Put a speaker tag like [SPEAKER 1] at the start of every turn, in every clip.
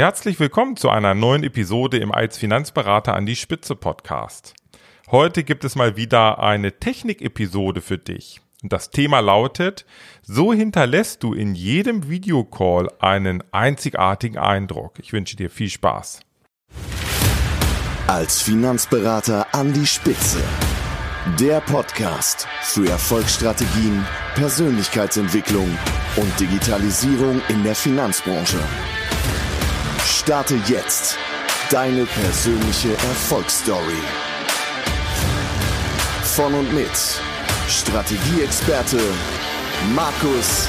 [SPEAKER 1] Herzlich willkommen zu einer neuen Episode im Als Finanzberater an die Spitze Podcast. Heute gibt es mal wieder eine Technik-Episode für dich. Und das Thema lautet, so hinterlässt du in jedem Videocall einen einzigartigen Eindruck. Ich wünsche dir viel Spaß.
[SPEAKER 2] Als Finanzberater an die Spitze. Der Podcast für Erfolgsstrategien, Persönlichkeitsentwicklung und Digitalisierung in der Finanzbranche. Starte jetzt deine persönliche Erfolgsstory. Von und mit Strategieexperte Markus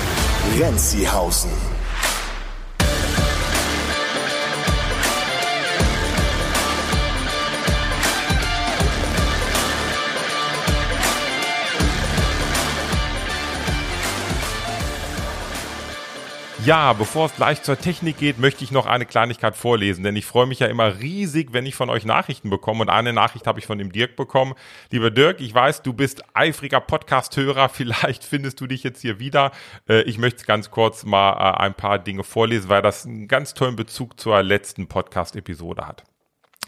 [SPEAKER 2] Renzihausen.
[SPEAKER 1] Ja, bevor es gleich zur Technik geht, möchte ich noch eine Kleinigkeit vorlesen, denn ich freue mich ja immer riesig, wenn ich von euch Nachrichten bekomme. Und eine Nachricht habe ich von dem Dirk bekommen. Lieber Dirk, ich weiß, du bist eifriger Podcast-Hörer. Vielleicht findest du dich jetzt hier wieder. Äh, ich möchte ganz kurz mal äh, ein paar Dinge vorlesen, weil das einen ganz tollen Bezug zur letzten Podcast-Episode hat.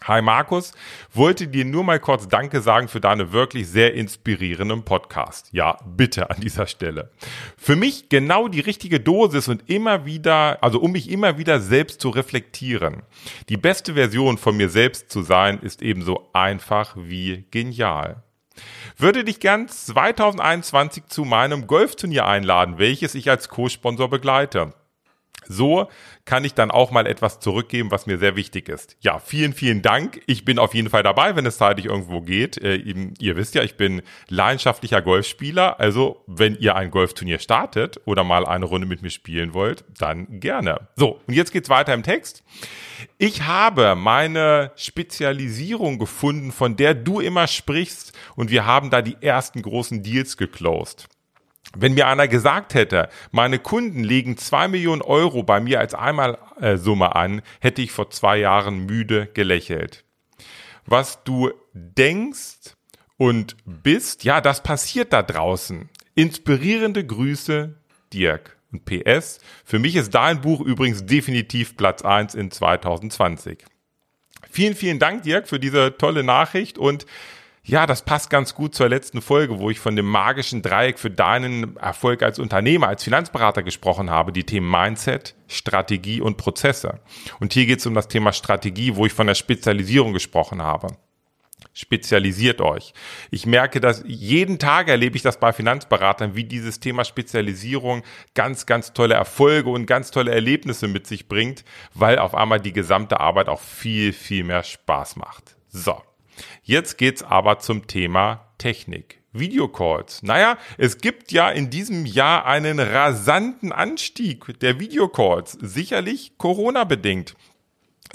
[SPEAKER 1] Hi Markus, wollte dir nur mal kurz Danke sagen für deine wirklich sehr inspirierenden Podcast. Ja, bitte an dieser Stelle. Für mich genau die richtige Dosis und immer wieder, also um mich immer wieder selbst zu reflektieren. Die beste Version von mir selbst zu sein, ist ebenso einfach wie genial. Würde dich gern 2021 zu meinem Golfturnier einladen, welches ich als Co-Sponsor begleite. So kann ich dann auch mal etwas zurückgeben, was mir sehr wichtig ist. Ja, vielen, vielen Dank. Ich bin auf jeden Fall dabei, wenn es zeitlich irgendwo geht. Äh, ihr wisst ja, ich bin leidenschaftlicher Golfspieler. Also, wenn ihr ein Golfturnier startet oder mal eine Runde mit mir spielen wollt, dann gerne. So, und jetzt geht's weiter im Text. Ich habe meine Spezialisierung gefunden, von der du immer sprichst, und wir haben da die ersten großen Deals geclosed. Wenn mir einer gesagt hätte, meine Kunden legen zwei Millionen Euro bei mir als Einmalsumme an, hätte ich vor zwei Jahren müde gelächelt. Was du denkst und bist, ja, das passiert da draußen. Inspirierende Grüße, Dirk. Und PS, für mich ist dein Buch übrigens definitiv Platz eins in 2020. Vielen, vielen Dank, Dirk, für diese tolle Nachricht und ja, das passt ganz gut zur letzten Folge, wo ich von dem magischen Dreieck für deinen Erfolg als Unternehmer, als Finanzberater gesprochen habe, die Themen Mindset, Strategie und Prozesse. Und hier geht es um das Thema Strategie, wo ich von der Spezialisierung gesprochen habe. Spezialisiert euch. Ich merke, dass jeden Tag erlebe ich das bei Finanzberatern, wie dieses Thema Spezialisierung ganz, ganz tolle Erfolge und ganz tolle Erlebnisse mit sich bringt, weil auf einmal die gesamte Arbeit auch viel, viel mehr Spaß macht. So. Jetzt geht's aber zum Thema Technik. Videocalls. Naja, es gibt ja in diesem Jahr einen rasanten Anstieg der Videocalls. Sicherlich Corona bedingt.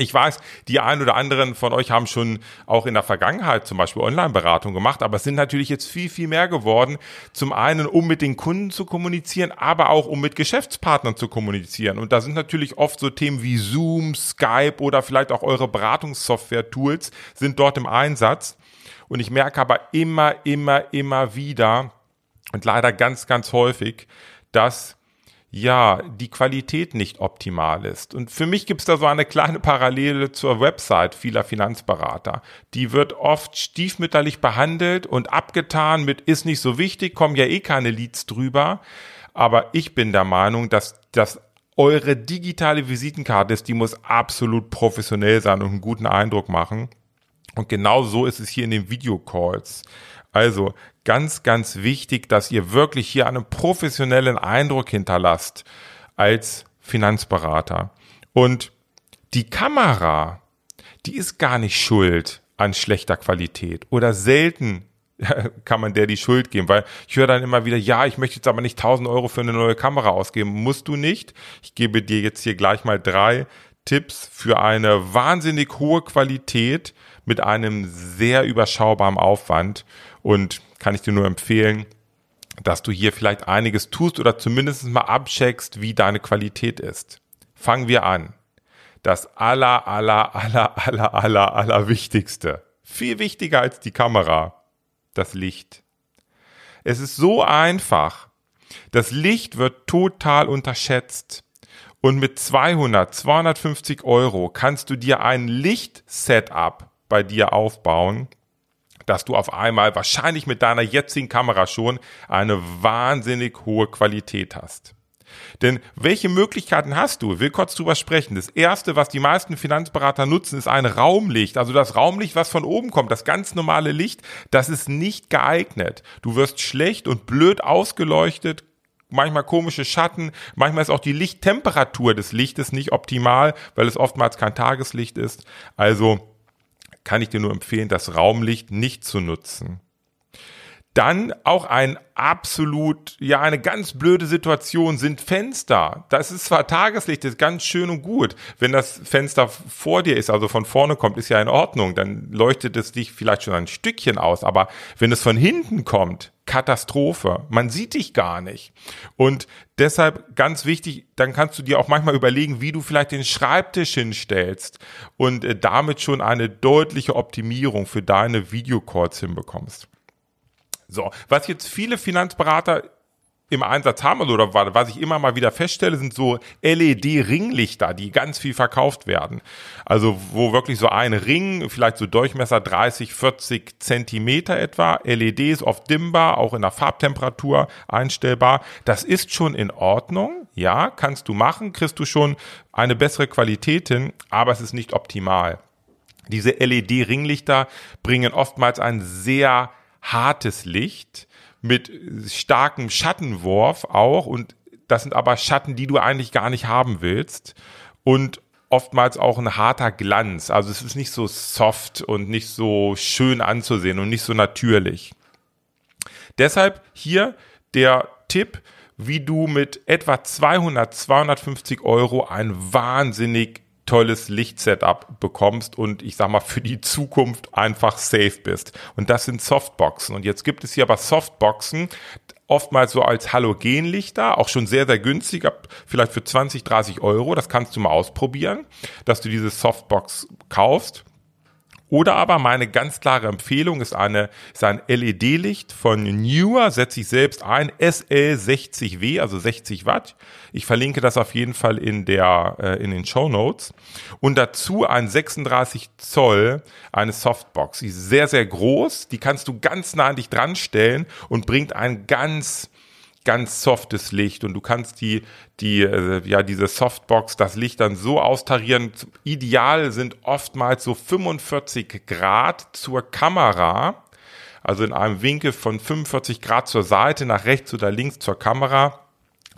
[SPEAKER 1] Ich weiß, die ein oder anderen von euch haben schon auch in der Vergangenheit zum Beispiel Online-Beratung gemacht, aber es sind natürlich jetzt viel, viel mehr geworden. Zum einen, um mit den Kunden zu kommunizieren, aber auch um mit Geschäftspartnern zu kommunizieren. Und da sind natürlich oft so Themen wie Zoom, Skype oder vielleicht auch eure Beratungssoftware-Tools sind dort im Einsatz. Und ich merke aber immer, immer, immer wieder und leider ganz, ganz häufig, dass ja, die Qualität nicht optimal ist. Und für mich gibt es da so eine kleine Parallele zur Website vieler Finanzberater. Die wird oft stiefmütterlich behandelt und abgetan mit ist nicht so wichtig, kommen ja eh keine Leads drüber. Aber ich bin der Meinung, dass das eure digitale Visitenkarte ist, die muss absolut professionell sein und einen guten Eindruck machen. Und genau so ist es hier in den Videocalls. Also ganz, ganz wichtig, dass ihr wirklich hier einen professionellen Eindruck hinterlasst als Finanzberater. Und die Kamera, die ist gar nicht schuld an schlechter Qualität oder selten kann man der die Schuld geben, weil ich höre dann immer wieder, ja, ich möchte jetzt aber nicht 1000 Euro für eine neue Kamera ausgeben. Musst du nicht. Ich gebe dir jetzt hier gleich mal drei Tipps für eine wahnsinnig hohe Qualität mit einem sehr überschaubaren Aufwand und kann ich dir nur empfehlen, dass du hier vielleicht einiges tust oder zumindest mal abcheckst, wie deine Qualität ist. Fangen wir an. Das aller, aller, aller, aller, aller, aller Wichtigste. Viel wichtiger als die Kamera. Das Licht. Es ist so einfach. Das Licht wird total unterschätzt. Und mit 200, 250 Euro kannst du dir ein Lichtsetup bei dir aufbauen, dass du auf einmal wahrscheinlich mit deiner jetzigen Kamera schon eine wahnsinnig hohe Qualität hast. Denn welche Möglichkeiten hast du? Ich will kurz drüber sprechen. Das erste, was die meisten Finanzberater nutzen, ist ein Raumlicht. Also das Raumlicht, was von oben kommt, das ganz normale Licht, das ist nicht geeignet. Du wirst schlecht und blöd ausgeleuchtet, manchmal komische Schatten, manchmal ist auch die Lichttemperatur des Lichtes nicht optimal, weil es oftmals kein Tageslicht ist. Also kann ich dir nur empfehlen, das Raumlicht nicht zu nutzen. Dann auch ein absolut, ja, eine ganz blöde Situation sind Fenster. Das ist zwar Tageslicht, ist ganz schön und gut. Wenn das Fenster vor dir ist, also von vorne kommt, ist ja in Ordnung. Dann leuchtet es dich vielleicht schon ein Stückchen aus. Aber wenn es von hinten kommt, Katastrophe. Man sieht dich gar nicht. Und deshalb ganz wichtig, dann kannst du dir auch manchmal überlegen, wie du vielleicht den Schreibtisch hinstellst und äh, damit schon eine deutliche Optimierung für deine Videocalls hinbekommst. So, was jetzt viele Finanzberater im Einsatz haben oder was ich immer mal wieder feststelle, sind so LED-Ringlichter, die ganz viel verkauft werden. Also wo wirklich so ein Ring, vielleicht so Durchmesser 30, 40 Zentimeter etwa, LEDs oft dimmbar, auch in der Farbtemperatur einstellbar. Das ist schon in Ordnung, ja, kannst du machen, kriegst du schon eine bessere Qualität hin, aber es ist nicht optimal. Diese LED-Ringlichter bringen oftmals ein sehr hartes Licht mit starkem Schattenwurf auch und das sind aber Schatten, die du eigentlich gar nicht haben willst und oftmals auch ein harter Glanz. Also es ist nicht so soft und nicht so schön anzusehen und nicht so natürlich. Deshalb hier der Tipp, wie du mit etwa 200, 250 Euro ein wahnsinnig tolles Lichtsetup bekommst und ich sag mal für die Zukunft einfach safe bist. Und das sind Softboxen. Und jetzt gibt es hier aber Softboxen, oftmals so als Halogenlichter, auch schon sehr, sehr günstig, vielleicht für 20, 30 Euro. Das kannst du mal ausprobieren, dass du diese Softbox kaufst. Oder aber meine ganz klare Empfehlung ist eine, ist ein LED-Licht von Newer, setze ich selbst ein, SL60W, also 60 Watt. Ich verlinke das auf jeden Fall in der, äh, in den Show Notes. Und dazu ein 36 Zoll, eine Softbox. Die ist sehr, sehr groß. Die kannst du ganz nah an dich dran stellen und bringt ein ganz, ganz softes Licht und du kannst die, die, äh, ja, diese Softbox, das Licht dann so austarieren. Ideal sind oftmals so 45 Grad zur Kamera, also in einem Winkel von 45 Grad zur Seite, nach rechts oder links zur Kamera.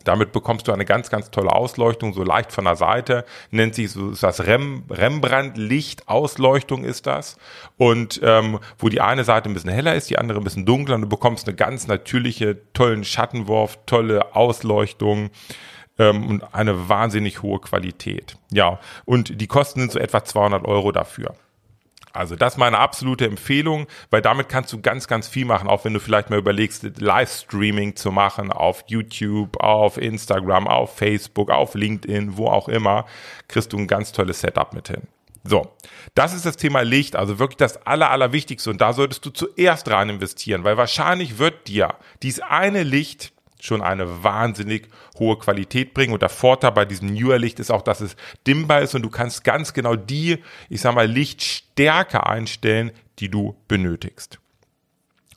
[SPEAKER 1] Damit bekommst du eine ganz, ganz tolle Ausleuchtung, so leicht von der Seite. Nennt sich so ist das Rem, Rembrandt-Lichtausleuchtung ist das. Und ähm, wo die eine Seite ein bisschen heller ist, die andere ein bisschen dunkler und du bekommst eine ganz natürliche, tollen Schattenwurf, tolle Ausleuchtung ähm, und eine wahnsinnig hohe Qualität. Ja, und die Kosten sind so etwa 200 Euro dafür. Also das ist meine absolute Empfehlung, weil damit kannst du ganz, ganz viel machen, auch wenn du vielleicht mal überlegst, Livestreaming zu machen auf YouTube, auf Instagram, auf Facebook, auf LinkedIn, wo auch immer, kriegst du ein ganz tolles Setup mit hin. So, das ist das Thema Licht, also wirklich das Aller, Allerwichtigste und da solltest du zuerst rein investieren, weil wahrscheinlich wird dir dies eine Licht schon eine wahnsinnig hohe Qualität bringen. Und der Vorteil bei diesem Newer Licht ist auch, dass es dimmbar ist und du kannst ganz genau die, ich sag mal, Lichtstärke einstellen, die du benötigst.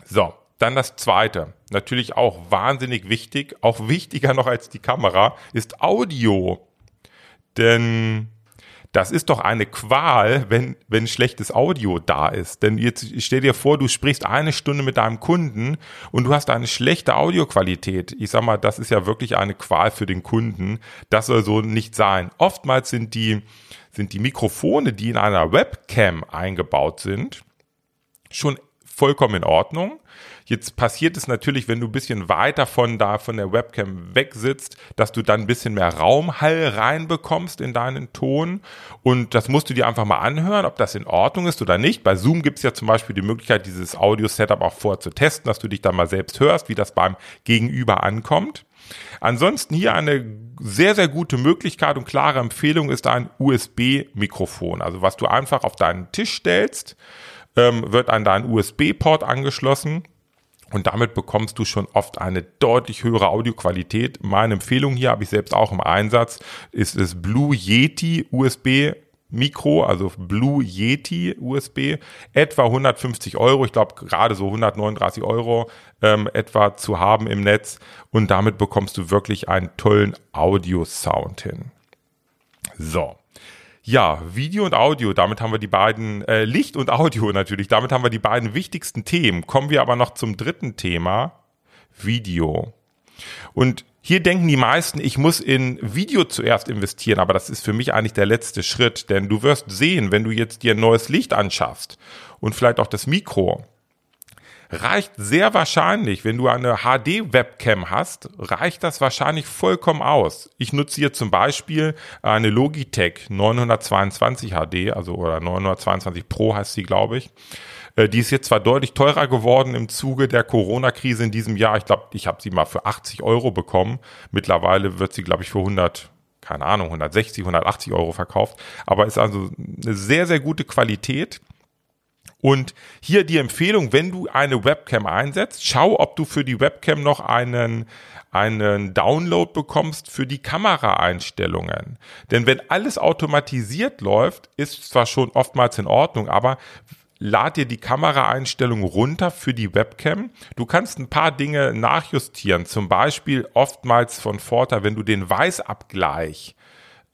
[SPEAKER 1] So, dann das zweite, natürlich auch wahnsinnig wichtig, auch wichtiger noch als die Kamera, ist Audio. Denn das ist doch eine Qual, wenn, wenn schlechtes Audio da ist. Denn jetzt stell dir vor, du sprichst eine Stunde mit deinem Kunden und du hast eine schlechte Audioqualität. Ich sag mal, das ist ja wirklich eine Qual für den Kunden. Das soll so nicht sein. Oftmals sind die, sind die Mikrofone, die in einer Webcam eingebaut sind, schon vollkommen in Ordnung. Jetzt passiert es natürlich, wenn du ein bisschen weiter von da von der Webcam weg sitzt, dass du dann ein bisschen mehr Raumhall reinbekommst in deinen Ton. Und das musst du dir einfach mal anhören, ob das in Ordnung ist oder nicht. Bei Zoom gibt es ja zum Beispiel die Möglichkeit, dieses Audio-Setup auch vorher zu testen, dass du dich dann mal selbst hörst, wie das beim Gegenüber ankommt. Ansonsten hier eine sehr, sehr gute Möglichkeit und klare Empfehlung ist ein USB-Mikrofon. Also was du einfach auf deinen Tisch stellst, ähm, wird an deinen USB-Port angeschlossen Und damit bekommst du schon oft eine deutlich höhere Audioqualität. Meine Empfehlung hier habe ich selbst auch im Einsatz, ist das Blue Yeti USB Mikro, also Blue Yeti USB, etwa 150 Euro, ich glaube gerade so 139 Euro ähm, etwa zu haben im Netz und damit bekommst du wirklich einen tollen Audio-Sound hin. So. Ja, Video und Audio, damit haben wir die beiden, äh, Licht und Audio natürlich, damit haben wir die beiden wichtigsten Themen. Kommen wir aber noch zum dritten Thema, Video. Und hier denken die meisten, ich muss in Video zuerst investieren, aber das ist für mich eigentlich der letzte Schritt, denn du wirst sehen, wenn du jetzt dir ein neues Licht anschaffst und vielleicht auch das Mikro, reicht sehr wahrscheinlich, wenn du eine HD-Webcam hast, reicht das wahrscheinlich vollkommen aus. Ich nutze hier zum Beispiel eine Logitech 922 HD, also oder 922 Pro heißt sie, glaube ich. Äh, die ist jetzt zwar deutlich teurer geworden im Zuge der Corona-Krise in diesem Jahr. Ich glaube, ich habe sie mal für 80 Euro bekommen. Mittlerweile wird sie, glaube ich, für 100 keine Ahnung, 160, 180 Euro verkauft. Aber ist also eine sehr, sehr gute Qualität. Und hier die Empfehlung, wenn du eine Webcam einsetzt, schau, ob du für die Webcam noch einen, einen Download bekommst für die Kameraeinstellungen. Denn wenn alles automatisiert läuft, ist zwar schon oftmals in Ordnung, aber lad dir die Kameraeinstellung runter für die Webcam. Du kannst ein paar Dinge nachjustieren. Zum Beispiel oftmals von Vorteil, wenn du den Weißabgleich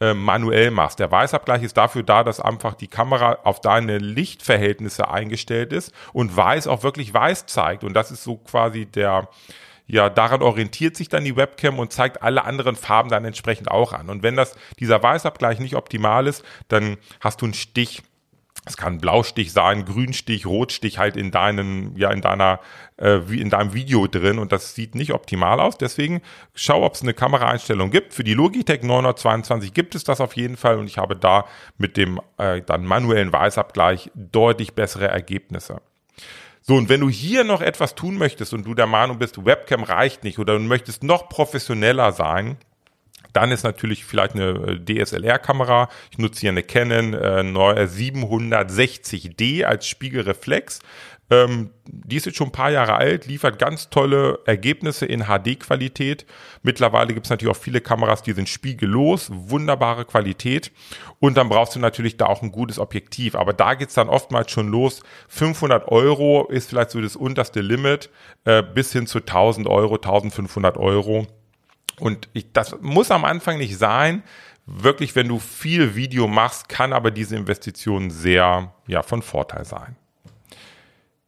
[SPEAKER 1] äh, manuell machst. Der Weißabgleich ist dafür da, dass einfach die Kamera auf deine Lichtverhältnisse eingestellt ist und weiß auch wirklich weiß zeigt. Und das ist so quasi der, ja, daran orientiert sich dann die Webcam und zeigt alle anderen Farben dann entsprechend auch an. Und wenn das, dieser Weißabgleich nicht optimal ist, dann hast du einen Stich es kann Blaustich sein, Grünstich, Rotstich halt in deinen, ja, in deiner, äh, wie in deinem Video drin und das sieht nicht optimal aus. Deswegen schau, ob es eine Kameraeinstellung gibt. Für die Logitech 922 gibt es das auf jeden Fall und ich habe da mit dem äh, dann manuellen Weißabgleich deutlich bessere Ergebnisse. So, und wenn du hier noch etwas tun möchtest und du der Meinung bist, Webcam reicht nicht oder du möchtest noch professioneller sein, dann ist natürlich vielleicht eine äh, DSLR-Kamera. Ich nutze hier eine Canon äh, 760D als Spiegelreflex. Ähm, die ist jetzt schon ein paar Jahre alt, liefert ganz tolle Ergebnisse in HD-Qualität. Mittlerweile gibt es natürlich auch viele Kameras, die sind spiegellos, wunderbare Qualität. Und dann brauchst du natürlich da auch ein gutes Objektiv. Aber da geht's dann oftmals schon los. 500 Euro ist vielleicht so das unterste Limit, äh, bis hin zu 1000 Euro, 1500 Euro und ich, das muss am Anfang nicht sein. Wirklich, wenn du viel Video machst, kann aber diese Investition sehr, ja, von Vorteil sein.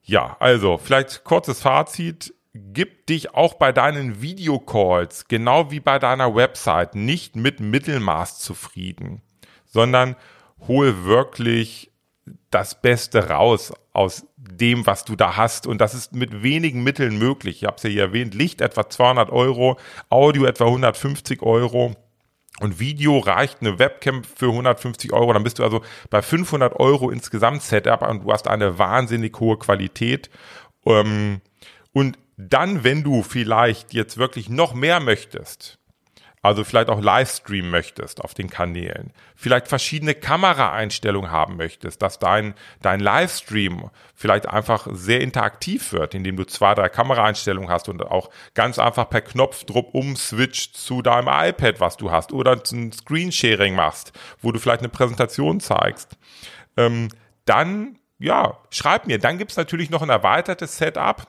[SPEAKER 1] Ja, also, vielleicht kurzes Fazit. Gib dich auch bei deinen Videocalls, genau wie bei deiner Website, nicht mit Mittelmaß zufrieden, sondern hol wirklich das Beste raus aus dem, was du da hast. Und das ist mit wenigen Mitteln möglich. Ich habe es ja hier erwähnt, Licht etwa 200 Euro, Audio etwa 150 Euro. Und Video reicht eine Webcam für 150 Euro. Dann bist du also bei 500 Euro insgesamt Setup und du hast eine wahnsinnig hohe Qualität. Ähm, und dann, wenn du vielleicht jetzt wirklich noch mehr möchtest, also vielleicht auch Livestream möchtest auf den Kanälen, vielleicht verschiedene Kameraeinstellungen haben möchtest, dass dein, dein Livestream vielleicht einfach sehr interaktiv wird, indem du zwei, drei Kameraeinstellungen hast und auch ganz einfach per Knopfdruck umswitcht zu deinem iPad, was du hast, oder ein Screensharing machst, wo du vielleicht eine Präsentation zeigst, ähm, dann ja, schreib mir. Dann gibt's natürlich noch ein erweitertes Setup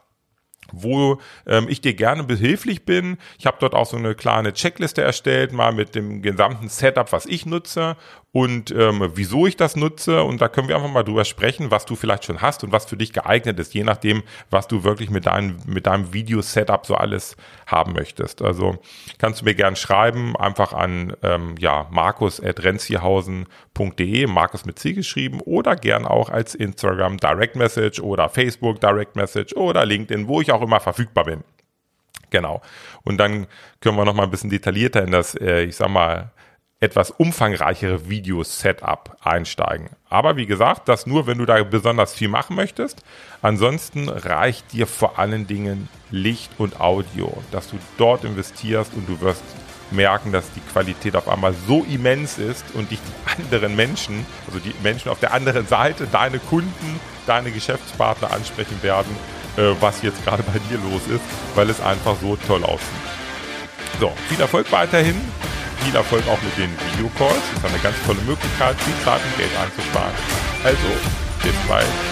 [SPEAKER 1] wo ähm, ich dir gerne behilflich bin. Ich habe dort auch so eine kleine Checkliste erstellt, mal mit dem gesamten Setup, was ich nutze und ähm, wieso ich das nutze. Und da können wir einfach mal drüber sprechen, was du vielleicht schon hast und was für dich geeignet ist, je nachdem, was du wirklich mit deinem, mit deinem Video-Setup so alles haben möchtest. Also kannst du mir gern schreiben, einfach an ähm, ja, markus.renzihausen.de, Markus mit C geschrieben, oder gern auch als Instagram Direct Message oder Facebook Direct Message oder LinkedIn, wo auch immer verfügbar bin. Genau. Und dann können wir noch mal ein bisschen detaillierter in das, äh, ich sag mal, etwas umfangreichere Video-Setup einsteigen. Aber wie gesagt, das nur, wenn du da besonders viel machen möchtest. Ansonsten reicht dir vor allen Dingen Licht und Audio, dass du dort investierst und du wirst merken, dass die Qualität auf einmal so immens ist und dich die anderen Menschen, also die Menschen auf der anderen Seite, deine Kunden, deine Geschäftspartner ansprechen werden, äh, was jetzt gerade bei dir los ist, weil es einfach so toll aussieht. So, viel Erfolg weiterhin. Viel Erfolg auch mit den Videocalls. Das ist eine ganz tolle Möglichkeit, viel Zeit und Geld einzusparen. Also, bis bald.